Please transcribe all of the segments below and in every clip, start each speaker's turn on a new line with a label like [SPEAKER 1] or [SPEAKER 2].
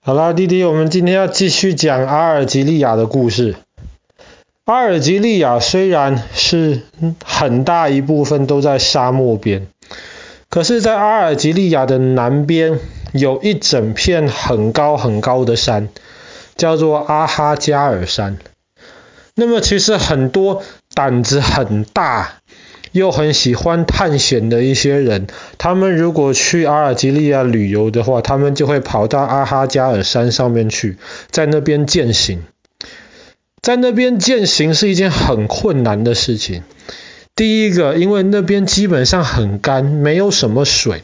[SPEAKER 1] 好啦，弟弟，我们今天要继续讲阿尔及利亚的故事。阿尔及利亚虽然是很大一部分都在沙漠边，可是，在阿尔及利亚的南边有一整片很高很高的山，叫做阿哈加尔山。那么，其实很多胆子很大，又很喜欢探险的一些人，他们如果去阿尔及利亚旅游的话，他们就会跑到阿哈加尔山上面去，在那边践行。在那边践行是一件很困难的事情。第一个，因为那边基本上很干，没有什么水；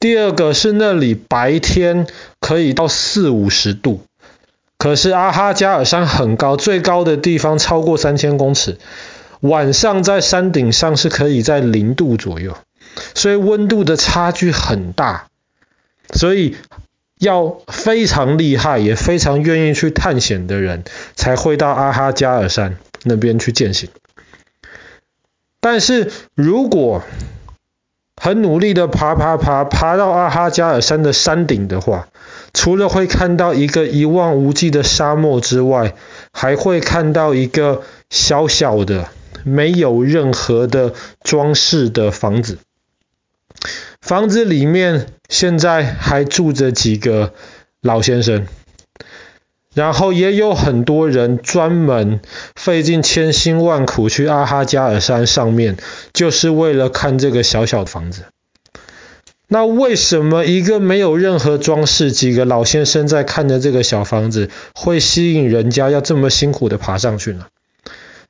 [SPEAKER 1] 第二个是那里白天可以到四五十度，可是阿哈加尔山很高，最高的地方超过三千公尺。晚上在山顶上是可以在零度左右，所以温度的差距很大，所以要非常厉害，也非常愿意去探险的人，才会到阿哈加尔山那边去践行。但是如果很努力的爬爬爬，爬到阿哈加尔山的山顶的话，除了会看到一个一望无际的沙漠之外，还会看到一个小小的。没有任何的装饰的房子，房子里面现在还住着几个老先生，然后也有很多人专门费尽千辛万苦去阿哈加尔山上面，就是为了看这个小小的房子。那为什么一个没有任何装饰、几个老先生在看的这个小房子，会吸引人家要这么辛苦的爬上去呢？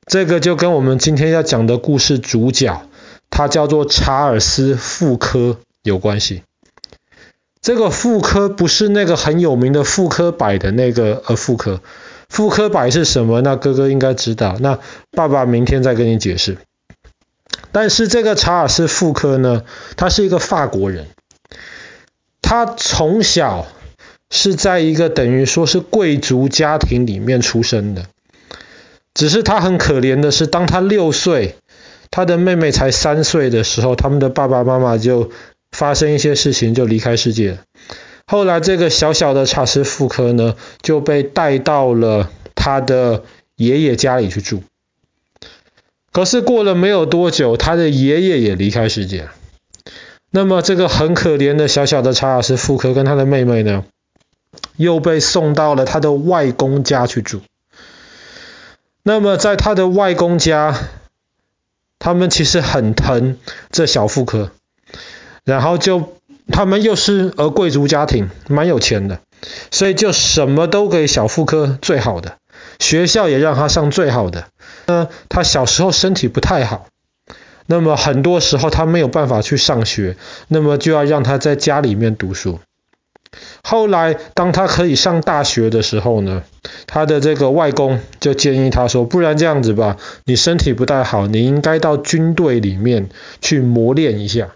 [SPEAKER 1] 这个就跟我们今天要讲的故事主角，他叫做查尔斯·傅柯有关系。这个傅科不是那个很有名的傅柯柏的那个呃傅科，傅柯柏是什么？那哥哥应该知道。那爸爸明天再跟你解释。但是这个查尔斯·傅柯呢，他是一个法国人，他从小是在一个等于说是贵族家庭里面出生的。只是他很可怜的是，当他六岁，他的妹妹才三岁的时候，他们的爸爸妈妈就发生一些事情，就离开世界了。后来，这个小小的查尔斯·傅柯呢，就被带到了他的爷爷家里去住。可是过了没有多久，他的爷爷也离开世界了。那么，这个很可怜的小小的查尔斯·傅柯跟他的妹妹呢，又被送到了他的外公家去住。那么在他的外公家，他们其实很疼这小妇科，然后就他们又是呃贵族家庭，蛮有钱的，所以就什么都给小妇科最好的，学校也让他上最好的。那他小时候身体不太好，那么很多时候他没有办法去上学，那么就要让他在家里面读书。后来，当他可以上大学的时候呢，他的这个外公就建议他说：“不然这样子吧，你身体不太好，你应该到军队里面去磨练一下。”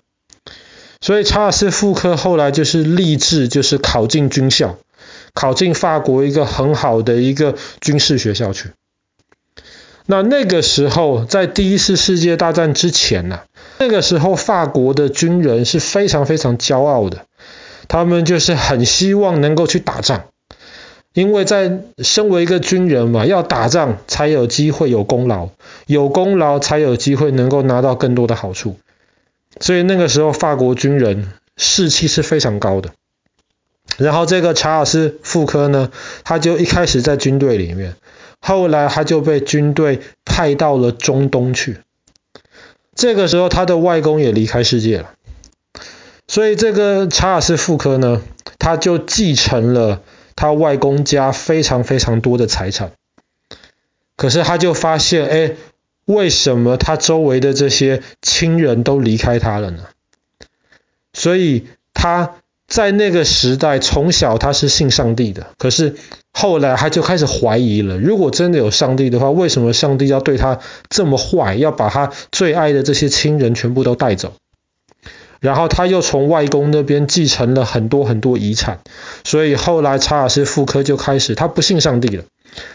[SPEAKER 1] 所以查尔斯·傅柯后来就是立志，就是考进军校，考进法国一个很好的一个军事学校去。那那个时候，在第一次世界大战之前呢、那个时候法国的军人是非常非常骄傲的。他们就是很希望能够去打仗，因为在身为一个军人嘛，要打仗才有机会有功劳，有功劳才有机会能够拿到更多的好处。所以那个时候法国军人士气是非常高的。然后这个查尔斯·傅柯呢，他就一开始在军队里面，后来他就被军队派到了中东去。这个时候他的外公也离开世界了。所以这个查尔斯·傅柯呢，他就继承了他外公家非常非常多的财产。可是他就发现，哎，为什么他周围的这些亲人都离开他了呢？所以他在那个时代，从小他是信上帝的，可是后来他就开始怀疑了，如果真的有上帝的话，为什么上帝要对他这么坏，要把他最爱的这些亲人全部都带走？然后他又从外公那边继承了很多很多遗产，所以后来查尔斯·傅柯就开始，他不信上帝了，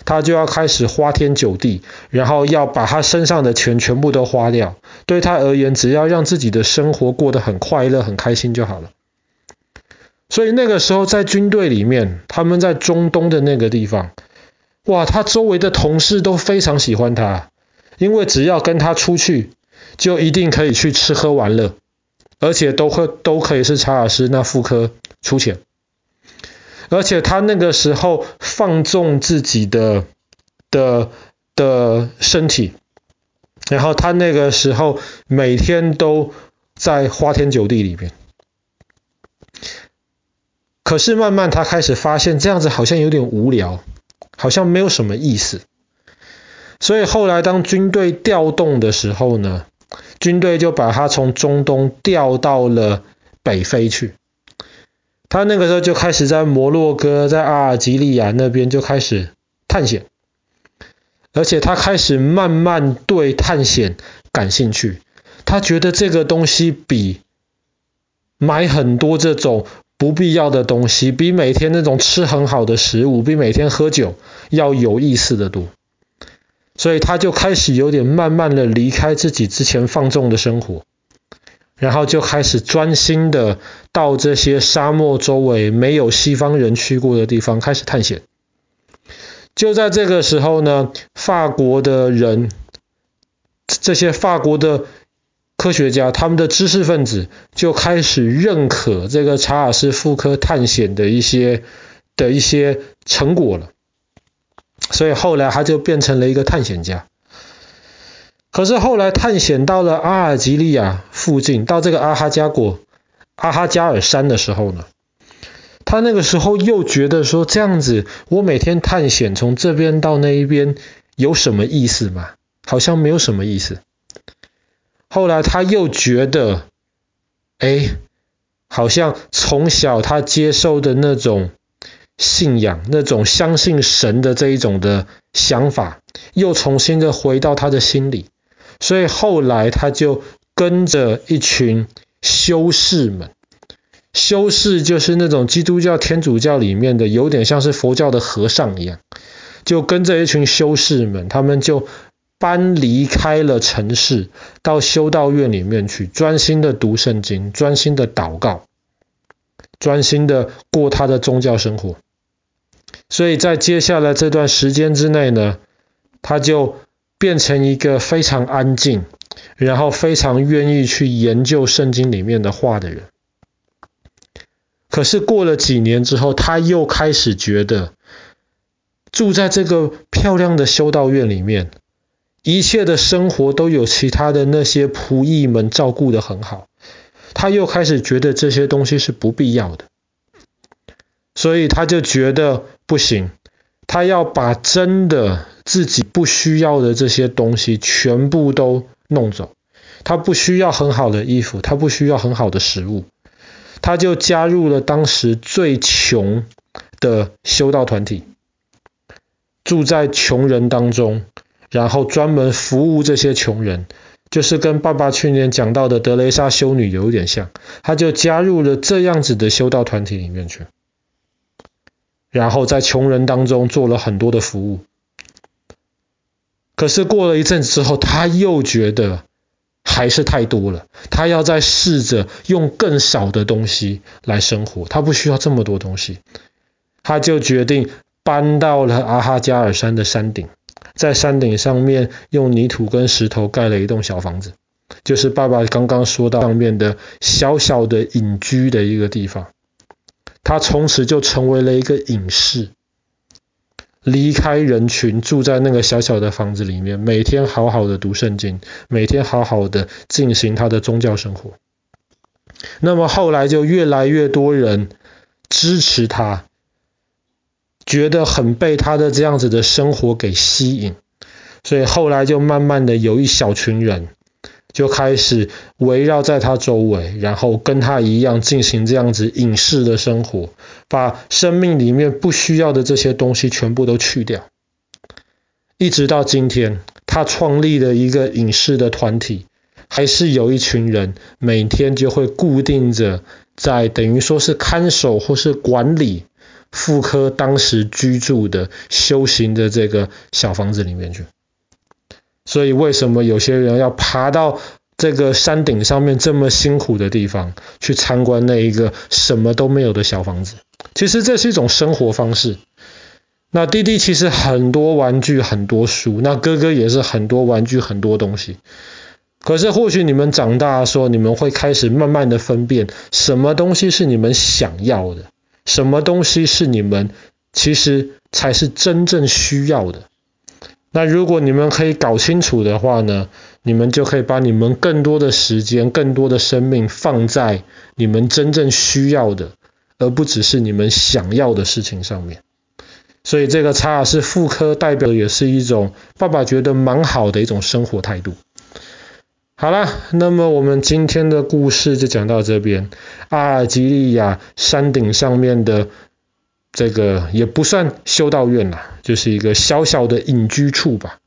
[SPEAKER 1] 他就要开始花天酒地，然后要把他身上的钱全部都花掉。对他而言，只要让自己的生活过得很快乐、很开心就好了。所以那个时候在军队里面，他们在中东的那个地方，哇，他周围的同事都非常喜欢他，因为只要跟他出去，就一定可以去吃喝玩乐，而且都会都可以是查尔斯那副科出钱，而且他那个时候放纵自己的的的身体，然后他那个时候每天都在花天酒地里面。可是慢慢他开始发现这样子好像有点无聊，好像没有什么意思。所以后来当军队调动的时候呢，军队就把他从中东调到了北非去。他那个时候就开始在摩洛哥、在阿尔及利亚那边就开始探险，而且他开始慢慢对探险感兴趣。他觉得这个东西比买很多这种。不必要的东西，比每天那种吃很好的食物，比每天喝酒要有意思的多。所以他就开始有点慢慢的离开自己之前放纵的生活，然后就开始专心的到这些沙漠周围没有西方人去过的地方开始探险。就在这个时候呢，法国的人，这些法国的。科学家，他们的知识分子就开始认可这个查尔斯·福柯探险的一些的一些成果了，所以后来他就变成了一个探险家。可是后来探险到了阿尔及利亚附近，到这个阿哈加果、阿哈加尔山的时候呢，他那个时候又觉得说，这样子，我每天探险从这边到那一边有什么意思吗？好像没有什么意思。后来他又觉得，哎，好像从小他接受的那种信仰、那种相信神的这一种的想法，又重新的回到他的心里。所以后来他就跟着一群修士们，修士就是那种基督教、天主教里面的，有点像是佛教的和尚一样，就跟着一群修士们，他们就。搬离开了城市，到修道院里面去，专心的读圣经，专心的祷告，专心的过他的宗教生活。所以在接下来这段时间之内呢，他就变成一个非常安静，然后非常愿意去研究圣经里面的话的人。可是过了几年之后，他又开始觉得住在这个漂亮的修道院里面。一切的生活都有其他的那些仆役们照顾得很好，他又开始觉得这些东西是不必要的，所以他就觉得不行，他要把真的自己不需要的这些东西全部都弄走。他不需要很好的衣服，他不需要很好的食物，他就加入了当时最穷的修道团体，住在穷人当中。然后专门服务这些穷人，就是跟爸爸去年讲到的德雷莎修女有点像，他就加入了这样子的修道团体里面去，然后在穷人当中做了很多的服务。可是过了一阵子之后，他又觉得还是太多了，他要再试着用更少的东西来生活，他不需要这么多东西，他就决定搬到了阿哈加尔山的山顶。在山顶上面用泥土跟石头盖了一栋小房子，就是爸爸刚刚说到上面的小小的隐居的一个地方。他从此就成为了一个隐士，离开人群，住在那个小小的房子里面，每天好好的读圣经，每天好好的进行他的宗教生活。那么后来就越来越多人支持他。觉得很被他的这样子的生活给吸引，所以后来就慢慢的有一小群人就开始围绕在他周围，然后跟他一样进行这样子隐士的生活，把生命里面不需要的这些东西全部都去掉。一直到今天，他创立了一个隐士的团体，还是有一群人每天就会固定着在等于说是看守或是管理。妇科当时居住的修行的这个小房子里面去，所以为什么有些人要爬到这个山顶上面这么辛苦的地方，去参观那一个什么都没有的小房子。其实这是一种生活方式。那弟弟其实很多玩具，很多书，那哥哥也是很多玩具，很多东西。可是或许你们长大的时候，你们会开始慢慢的分辨，什么东西是你们想要的，什么东西是你们其实才是真正需要的。那如果你们可以搞清楚的话呢，你们就可以把你们更多的时间、更多的生命放在你们真正需要的，而不只是你们想要的事情上面。所以这个查尔斯傅柯代表的也是一种爸爸觉得蛮好的一种生活态度。好了，那么我们今天的故事就讲到这边。阿尔及利亚山顶上面的。这个也不算修道院啦，就是一个小小的隐居处吧。